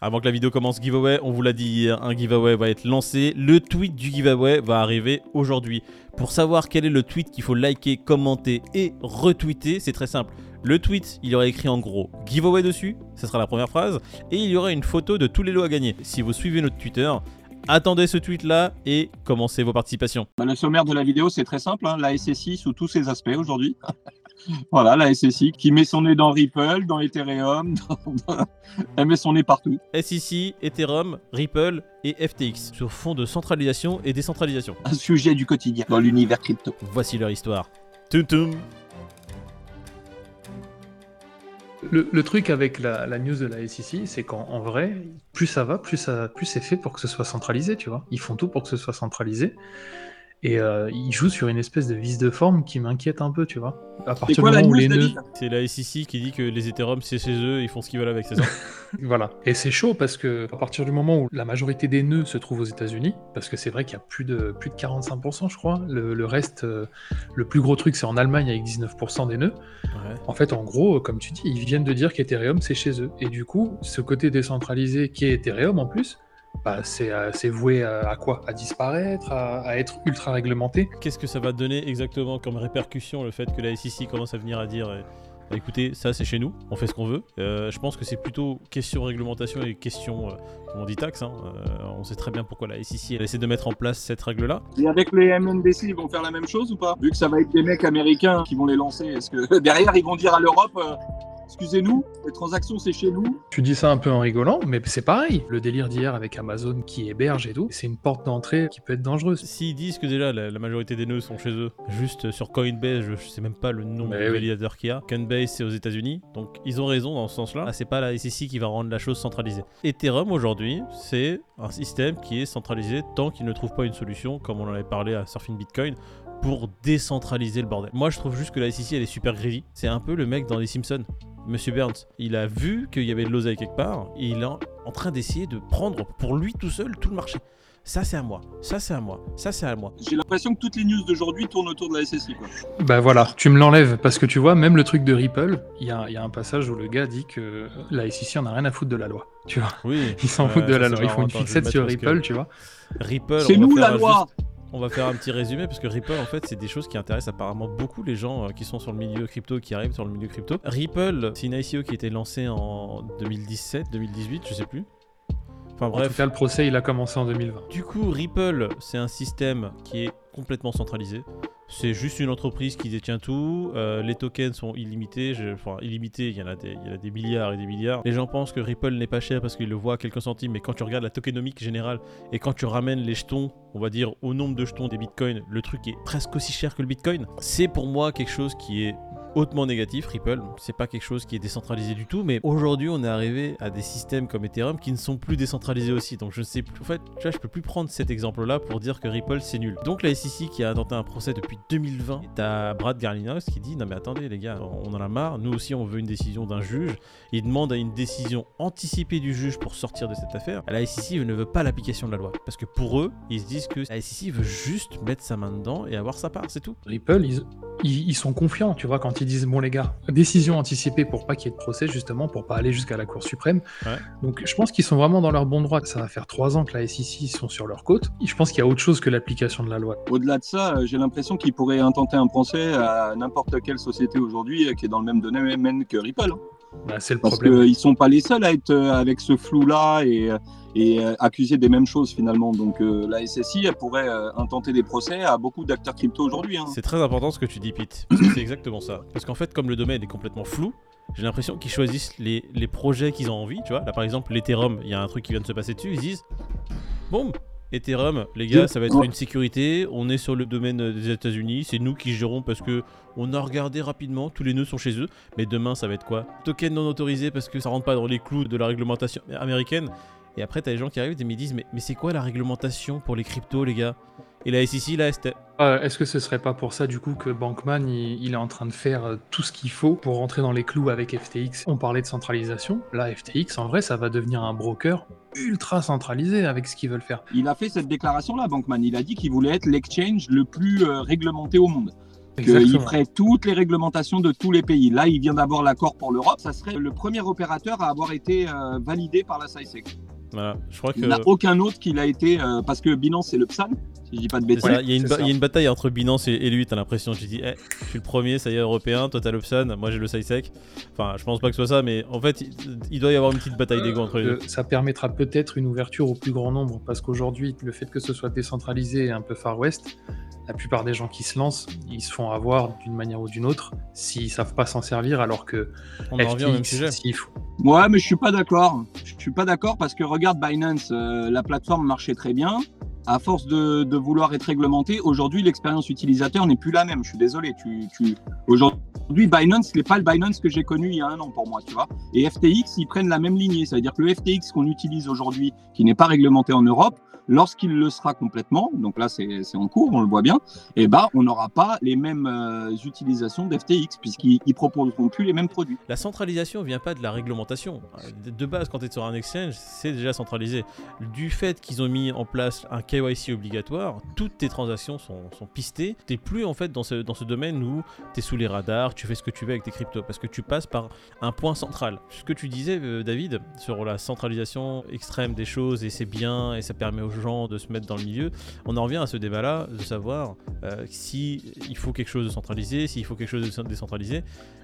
Avant que la vidéo commence giveaway, on vous l'a dit hier, un giveaway va être lancé. Le tweet du giveaway va arriver aujourd'hui. Pour savoir quel est le tweet qu'il faut liker, commenter et retweeter, c'est très simple. Le tweet, il y aura écrit en gros giveaway dessus, ce sera la première phrase, et il y aura une photo de tous les lots à gagner. Si vous suivez notre Twitter, attendez ce tweet là et commencez vos participations. Bah, le sommaire de la vidéo, c'est très simple, hein, la SSI sous tous ses aspects aujourd'hui. voilà, la SSI qui met son nez dans Ripple, dans Ethereum, dans- elle met son nez partout. SEC, Ethereum, Ripple et FTX sur fond de centralisation et décentralisation. Un sujet du quotidien dans l'univers crypto. Voici leur histoire. Tum tum. Le, le truc avec la, la news de la SEC, c'est qu'en en vrai, plus ça va, plus, ça, plus c'est fait pour que ce soit centralisé, tu vois. Ils font tout pour que ce soit centralisé. Et euh, ils jouent sur une espèce de vice de forme qui m'inquiète un peu, tu vois. À C'est partir quoi du la moment où les nœuds... C'est la SEC qui dit que les Ethereum c'est chez eux, ils font ce qu'ils veulent avec, c'est ça Voilà. Et c'est chaud parce que à partir du moment où la majorité des nœuds se trouvent aux États-Unis, parce que c'est vrai qu'il y a plus de, plus de 45%, je crois. Le, le reste, euh, le plus gros truc, c'est en Allemagne avec 19% des nœuds. Ouais. En fait, en gros, comme tu dis, ils viennent de dire qu'Ethereum, c'est chez eux. Et du coup, ce côté décentralisé qui est Ethereum en plus, bah, c'est euh, c'est voué à, à quoi? À disparaître, à, à être ultra réglementé? Qu'est-ce que ça va donner exactement comme répercussion le fait que la SEC commence à venir à dire euh, bah, écoutez, ça c'est chez nous, on fait ce qu'on veut. Euh, je pense que c'est plutôt question réglementation et question, euh, on dit, taxe. hein. Euh, on sait très bien pourquoi la SEC elle essaie de mettre en place cette règle-là. Et avec les MNBC, ils vont faire la même chose ou pas? Vu que ça va être des mecs américains qui vont les lancer, est-ce que derrière ils vont dire à l'Europe euh, excusez-nous, les transactions c'est chez nous Tu dis ça un peu en rigolant, mais c'est pareil. Le délire d'hier avec Amazon qui héberge et tout, c'est une porte d'entrée qui peut être dangereuse. S'ils disent que déjà la, la majorité des nœuds sont chez eux, juste sur Coinbase, je, je sais même pas le nom Mais du oui. validateur qu'il y a. Coinbase c'est aux États-Unis, donc ils ont raison dans ce sens-là. Ah, c'est pas la SEC qui va rendre la chose centralisée. Ethereum aujourd'hui, c'est un système qui est centralisé tant qu'il ne trouve pas une solution, comme on en avait parlé à Surfing Bitcoin, pour décentraliser le bordel. Moi je trouve juste que la SEC elle est super greedy. C'est un peu le mec dans les Simpsons. Monsieur Burns, il a vu qu'il y avait de l'oseille quelque part, et il est en, train d'essayer de prendre pour lui tout seul tout le marché. Ça c'est à moi, ça c'est à moi, ça c'est à moi. J'ai l'impression que toutes les news d'aujourd'hui tournent autour de la SSI. Quoi. Bah voilà, tu me l'enlèves parce que tu vois, même le truc de Ripple, il y a, il y a un passage où le gars dit que la SEC en a rien à foutre de la loi. Tu vois, Oui, ils s'en foutent de la loi. Ils font une fixette sur Ripple, que tu vois. Ripple, C'est nous la loi juste- On va faire un petit résumé parce que Ripple, en fait, c'est des choses qui intéressent apparemment beaucoup les gens euh, qui sont sur le milieu crypto, qui arrivent sur le milieu crypto. Ripple, c'est une ICO qui a été lancée en 2017, 2018, je sais plus. Enfin En tout bref, cas, le procès, il a commencé en 2020. du coup, Ripple, c'est un système qui est complètement centralisé. C'est juste une entreprise qui détient tout. Euh, les tokens sont illimités. Enfin, illimités, il y, en a des, il y en a des milliards et des milliards. Les gens pensent que Ripple n'est pas cher parce qu'ils le voient à quelques centimes. Mais quand tu regardes la tokenomique générale et quand tu ramènes les jetons, on va dire au nombre de jetons des bitcoins, le truc est presque aussi cher que le bitcoin. C'est pour moi quelque chose qui est hautement négatif, Ripple. C'est pas quelque chose qui est décentralisé du tout, mais aujourd'hui on est arrivé à des systèmes comme Ethereum qui ne sont plus décentralisés aussi. Donc je ne sais plus. En fait, tu vois, je peux plus prendre cet exemple-là pour dire que Ripple c'est nul. Donc la SEC qui a intenté un procès depuis 2020, t'as Brad Garlinghouse qui dit non mais attendez les gars, on en a marre. Nous aussi on veut une décision d'un juge. Il demande à une décision anticipée du juge pour sortir de cette affaire. La SEC ne veut pas l'application de la loi parce que pour eux, ils se disent que la SEC veut juste mettre sa main dedans et avoir sa part, c'est tout. Ripple, ils, ils, ils sont confiants, tu vois, quand ils disent bon les gars, décision anticipée pour pas qu'il y ait de procès, justement, pour pas aller jusqu'à la Cour suprême. Ouais. Donc je pense qu'ils sont vraiment dans leur bon droit. Ça va faire trois ans que la SEC sont sur leur côte. Et je pense qu'il y a autre chose que l'application de la loi. Au-delà de ça, euh, j'ai l'impression qu'ils pourraient intenter un procès à n'importe quelle société aujourd'hui euh, qui est dans le même domaine que Ripple. hein. Bah, c'est le Parce problème. qu'ils sont pas les seuls à être euh, avec ce flou-là et, et euh, accusés des mêmes choses finalement. Donc euh, la SSI elle pourrait euh, intenter des procès à beaucoup d'acteurs crypto aujourd'hui. hein. C'est très important ce que tu dis, Pete. Parce c'est exactement ça. Parce qu'en fait, comme le domaine est complètement flou, j'ai l'impression qu'ils choisissent les, les projets qu'ils ont envie. Tu vois, là par exemple, l'Ethereum, il y a un truc qui vient de se passer dessus. Ils disent Boum Ethereum, les gars, ça va être une sécurité. On est sur le domaine des États-Unis. C'est nous qui gérons parce que on a regardé rapidement. Tous les nœuds sont chez eux. Mais demain, ça va être quoi? Token non autorisé parce que ça rentre pas dans les clous de la réglementation américaine. Et après, t'as les gens qui arrivent et me disent Mais, mais c'est quoi la réglementation pour les cryptos, les gars? Et la SEC, là, c'était Euh, Est-ce que ce serait pas pour ça du coup que Bankman il, il est en train de faire euh, tout ce qu'il faut pour rentrer dans les clous avec FTX On parlait de centralisation. Là, FTX, en vrai, ça va devenir un broker ultra centralisé avec ce qu'ils veulent faire. Il a fait cette déclaration-là, Bankman. Il a dit qu'il voulait être l'exchange le plus euh, réglementé au monde. qu'il ferait toutes les réglementations de tous les pays. Là, il vient d'avoir l'accord pour l'Europe. Ça serait le premier opérateur à avoir été euh, validé par la SAISEC. Voilà, je crois que... Il n'y en a aucun autre qui l'a été, euh, parce que Binance, c'est le PSAN, si je dis pas de bêtises. Il y, a une bataille entre Binance et, lui, t'as l'impression. Je dis, eh, je suis le premier, ça y est, européen, toi t'as le moi j'ai le SAISEC. Enfin, je pense pas que ce soit ça, mais en fait, il, doit y avoir une petite bataille d'ego entre les deux. Ça permettra peut-être une ouverture au plus grand nombre, parce qu'aujourd'hui, le fait que ce soit décentralisé et un peu Far West, la plupart des gens qui se lancent, ils se font avoir d'une manière ou d'une autre s'ils savent pas s'en servir alors que on en revient au même sujet. Ouais, mais je suis pas d'accord. Je suis pas d'accord parce que regarde Binance, euh, la plateforme marchait très bien. À force de, vouloir être réglementée, aujourd'hui l'expérience utilisateur n'est plus la même. Je suis désolé. Tu... Aujourd'hui, Binance n'est pas le Binance que j'ai connu il y a un an pour moi, tu vois. Et FTX, ils prennent la même lignée. Ça veut dire que le FTX qu'on utilise aujourd'hui, qui n'est pas réglementé en Europe, Lorsqu'il le sera complètement, donc là c'est en cours, on le voit bien, eh ben on n'aura pas les mêmes euh, utilisations d'FTX puisqu'ils ne proposeront plus les mêmes produits. La centralisation ne vient pas de la réglementation. De base, quand tu es sur un exchange, c'est déjà centralisé. Du fait qu'ils ont mis en place un KYC obligatoire, toutes tes transactions sont, sont pistées. Tu n'es plus en fait dans ce, dans ce domaine où tu es sous les radars, tu fais ce que tu veux avec tes cryptos parce que tu passes par un point central. Ce que tu disais, euh, David, sur la centralisation extrême des choses et c'est bien et ça permet aux gens de se mettre dans le milieu, on en revient à ce débat-là, de savoir euh, si faut quelque chose de centralisé, s'il faut quelque chose de décentralisé.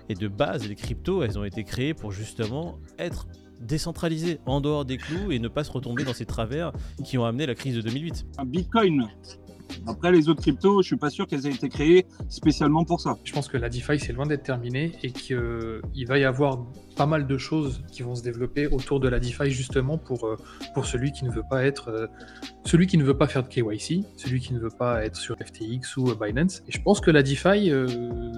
Et de base, les cryptos, elles ont été créées pour justement être décentralisées, en dehors des clous et ne pas se retomber dans ces travers qui ont amené la crise de 2008. Un Bitcoin, après, les autres cryptos, je suis pas sûr qu'elles aient été créées spécialement pour ça. Je pense que la DeFi, c'est loin d'être terminé et qu'il va y avoir pas mal de choses qui vont se développer autour de la DeFi justement pour, euh, pour celui qui ne veut pas être euh, celui qui ne veut pas faire de KYC, celui qui ne veut pas être sur FTX ou euh, Binance. Et je pense que la DeFi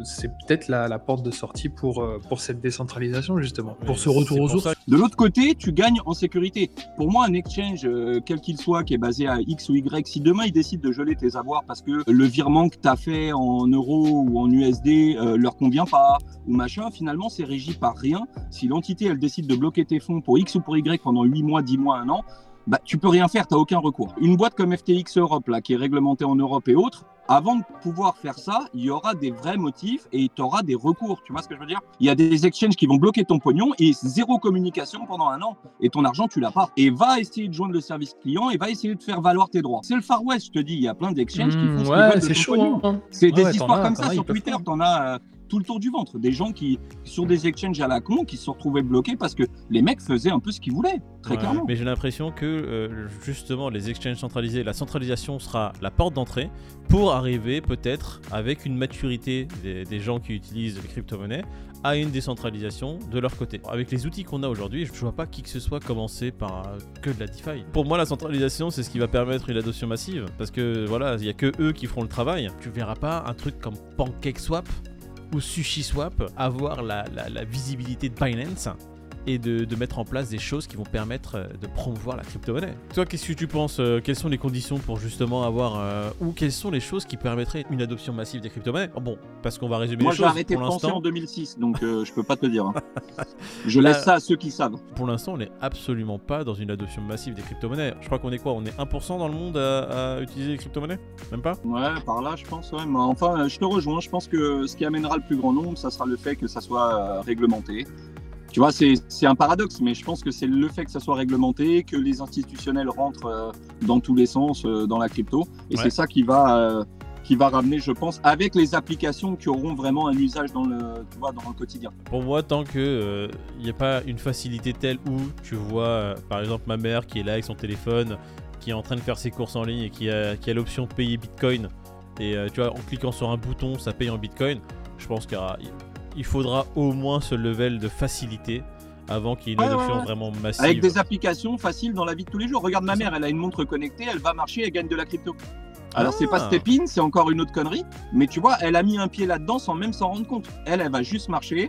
c'est peut-être la, porte de sortie pour, pour cette décentralisation justement, pour ce retour aux sources. De l'autre côté, tu gagnes en sécurité. Pour moi, un exchange quel qu'il soit qui est basé à X ou Y, si demain il décide de geler tes avoirs parce que le virement que tu as fait en euros ou en USD leur convient pas. Ou machin, finalement c'est régi par rien. Si l'entité, elle décide de bloquer tes fonds pour X ou pour Y pendant 8 mois, 10 mois, 1 an, bah, tu peux rien faire, tu n'as aucun recours. Une boîte comme FTX Europe, là, qui est réglementée en Europe et autres, avant de pouvoir faire ça, il y aura des vrais motifs et tu auras des recours. Tu vois ce que je veux dire? Il y a des exchanges qui vont bloquer ton pognon et zéro communication pendant un an. Et ton argent, tu l'as pas. Et va essayer de joindre le service client et va essayer de faire valoir tes droits. C'est le Far West, je te dis. Il y a plein d'exchanges qui font ce ouais, c'est chaud. Hein. C'est des histoires comme ça sur Twitter. T'en as. Euh, tout le tour du ventre. Des gens qui, sur des exchanges à la con, qui se retrouvés bloqués parce que les mecs faisaient un peu ce qu'ils voulaient, très clairement. Mais j'ai l'impression que euh, justement, les exchanges centralisés, la centralisation sera la porte d'entrée pour arriver peut-être avec une maturité des, gens qui utilisent les crypto-monnaies à une décentralisation de leur côté. Avec les outils qu'on a aujourd'hui, je ne vois pas qui que ce soit commencer par euh, que de la DeFi. Pour moi, la centralisation, c'est ce qui va permettre une adoption massive. Parce que voilà, il n'y a que eux qui feront le travail. Tu verras pas un truc comme PancakeSwap ou SushiSwap avoir la, la visibilité de Binance et de, mettre en place des choses qui vont permettre euh, de promouvoir la crypto-monnaie. Toi, qu'est-ce que tu penses euh, Quelles sont les conditions pour justement avoir euh, ou quelles sont les choses qui permettraient une adoption massive des crypto-monnaies? Oh, Bon, parce qu'on va résumer Moi, les choses. Moi, j'ai arrêté de penser en 2006, donc je peux pas te dire. Hein. je laisse ça à ceux qui savent. Pour l'instant, on n'est absolument pas dans une adoption massive des crypto-monnaies. Je crois qu'on est quoi? On est 1% dans le monde à, utiliser les crypto-monnaies? Même pas? Ouais, par là, je pense. Ouais. Mais enfin, je te rejoins. Je pense que ce qui amènera le plus grand nombre, ça sera le fait que ça soit réglementé tu vois, c'est un paradoxe, mais je pense que c'est le fait que ça soit réglementé, que les institutionnels rentrent euh, dans tous les sens euh, dans la crypto, et c'est ça qui va, euh, qui va ramener, je pense, avec les applications qui auront vraiment un usage dans le, tu vois, dans le quotidien. Pour moi, tant que il n'y a pas une facilité telle où tu vois, par exemple, ma mère qui est là avec son téléphone, qui est en train de faire ses courses en ligne et qui a, qui a l'option de payer Bitcoin, et tu vois, en cliquant sur un bouton, ça paye en Bitcoin. Je pense qu'il y aura il faudra au moins ce level de facilité avant qu'il y ait une adoption vraiment massive. Avec des applications faciles dans la vie de tous les jours. Regarde ma mère, elle a une montre connectée, elle va marcher, elle gagne de la crypto. Alors c'est pas ah. Stepin, c'est encore une autre connerie, mais tu vois, elle a mis un pied là-dedans sans même s'en rendre compte. Elle, elle va juste marcher,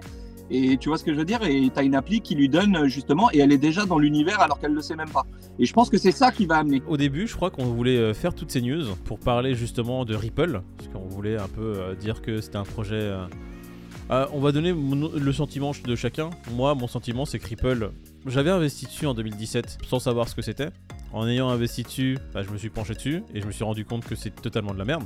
et tu vois ce que je veux dire Et tu as une appli qui lui donne justement, et elle est déjà dans l'univers alors qu'elle ne le sait même pas. Et je pense que c'est ça qui va amener. Au début, je crois qu'on voulait euh, faire toutes ces news pour parler justement de Ripple, parce qu'on voulait un peu euh, dire que c'était un projet euh, euh, on va donner le sentiment de chacun. Moi, mon sentiment, c'est que Ripple, j'avais investi dessus en 2017 sans savoir ce que c'était. En ayant investi dessus, bah, je me suis penché dessus et je me suis rendu compte que c'est totalement de la merde.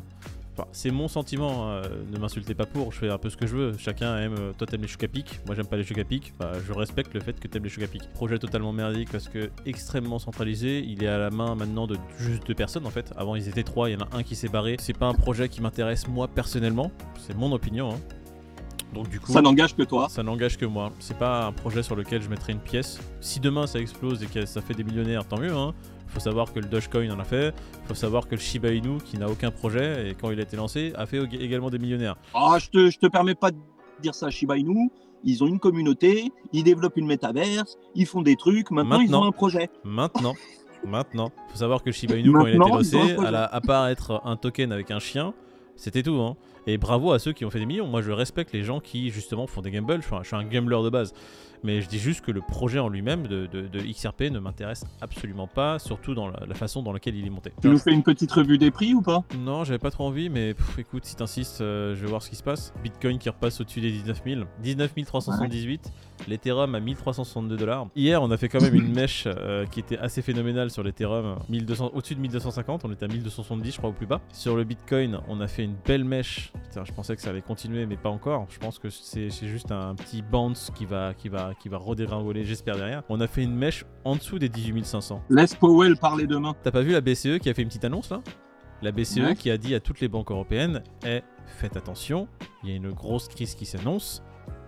C'est mon sentiment, hein, ne m'insultez pas pour, je fais un peu ce que je veux. Chacun aime, euh, toi t'aimes les chocs à pic, moi j'aime pas les chocs à. Bah, je respecte le fait que t'aimes les chocs. Projet totalement merdique parce que extrêmement centralisé, il est à la main maintenant de juste deux personnes en fait. Avant ils étaient trois, il y en a un qui s'est barré. C'est pas un projet qui m'intéresse moi personnellement, c'est mon opinion. hein. Donc du coup, Ça n'engage que toi. ça n'engage que moi. C'est pas un projet sur lequel je mettrai une pièce. Si demain ça explose et que ça fait des millionnaires, tant mieux. Hein. Faut savoir que le Dogecoin en a fait. Faut savoir que le Shiba Inu, qui n'a aucun projet et quand il a été lancé, a fait ég- également des millionnaires. Ah, je te, je te permets pas de dire ça, Shiba Inu. Ils ont une communauté, ils développent une métaverse, ils font des trucs. Maintenant, ils Maintenant. ont un projet. Maintenant, maintenant, faut savoir que le Shiba Inu, quand il a été lancé, ils à, la- à part être un token avec un chien, c'était tout. Hein. Et bravo à ceux qui ont fait des millions. Moi, je respecte les gens qui justement font des gambles. Je suis un, je suis un gambler de base. Mais je dis juste que le projet en lui-même de, de- de XRP ne m'intéresse absolument pas, surtout dans la, la façon dans laquelle il est monté. Tu nous fais une petite revue des prix ou pas? Non, j'avais pas trop envie, mais pff, écoute, si t'insistes, euh, je vais voir ce qui se passe. Bitcoin qui repasse au-dessus des 19 000. 19 378. L'Ethereum à 1362 dollars. Hier, on a fait quand même une mèche euh, qui était assez phénoménale sur l'Ethereum. 1200 Au-dessus de 1250, on était à 1270, je crois, au plus bas. Sur le Bitcoin, on a fait une belle mèche. Putain, je pensais que ça allait continuer, mais pas encore. Je pense que c'est c'est juste un petit bounce qui va, qui va, qui va redégringoler, j'espère, derrière. On a fait une mèche en dessous des 18 500. Laisse Powell parler demain. T'as pas vu la BCE qui a fait une petite annonce là? La BCE Ouais. qui a dit à toutes les banques européennes Eh, faites attention, il y a une grosse crise qui s'annonce,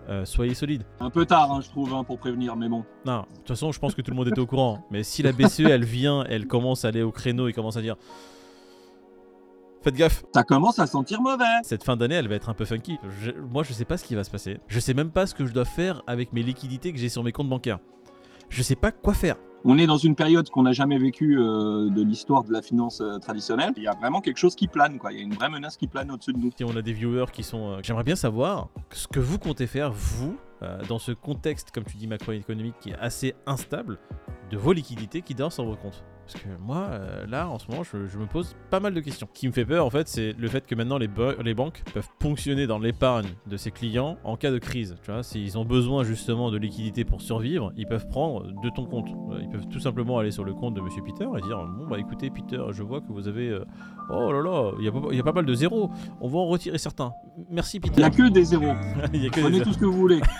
euh, soyez solides. Un peu tard, hein, je trouve, hein, pour prévenir, mais bon. Non, de toute façon, je pense que tout le monde était au courant. Mais si la BCE elle vient, elle commence à aller au créneau et commence à dire Faites gaffe, Ça commence à sentir mauvais. cette fin d'année elle va être un peu funky. Je- moi je sais pas ce qui va se passer. Je sais même pas ce que je dois faire avec mes liquidités que j'ai sur mes comptes bancaires. Je sais pas quoi faire. On est dans une période qu'on n'a jamais vécue euh, de l'histoire de la finance euh, traditionnelle. Il y a vraiment quelque chose qui plane, quoi. Il y a une vraie menace qui plane au-dessus de nous. Si on a des viewers qui sont. euh, J'aimerais bien savoir ce que vous comptez faire, vous, dans ce contexte, comme tu dis, macroéconomique qui est assez instable, de vos liquidités qui dorment sur vos comptes. Parce que moi, euh, là, en ce moment, je, je me pose pas mal de questions. Ce qui me fait peur, en fait, c'est le fait que maintenant les, les banques peuvent ponctionner dans l'épargne de ses clients en cas de crise. Tu vois, s'ils ont besoin justement de liquidités pour survivre, ils peuvent prendre de ton compte. Euh, Ils peuvent tout simplement aller sur le compte de Monsieur Peter et dire Bon, bah écoutez, Peter, je vois que vous avez. euh, oh là là, il y, a pas- il y a pas mal de zéros. On va en retirer certains. Merci Il Peter. n'y a que des zéros. Il y a que Prenez des- tout ce que vous voulez.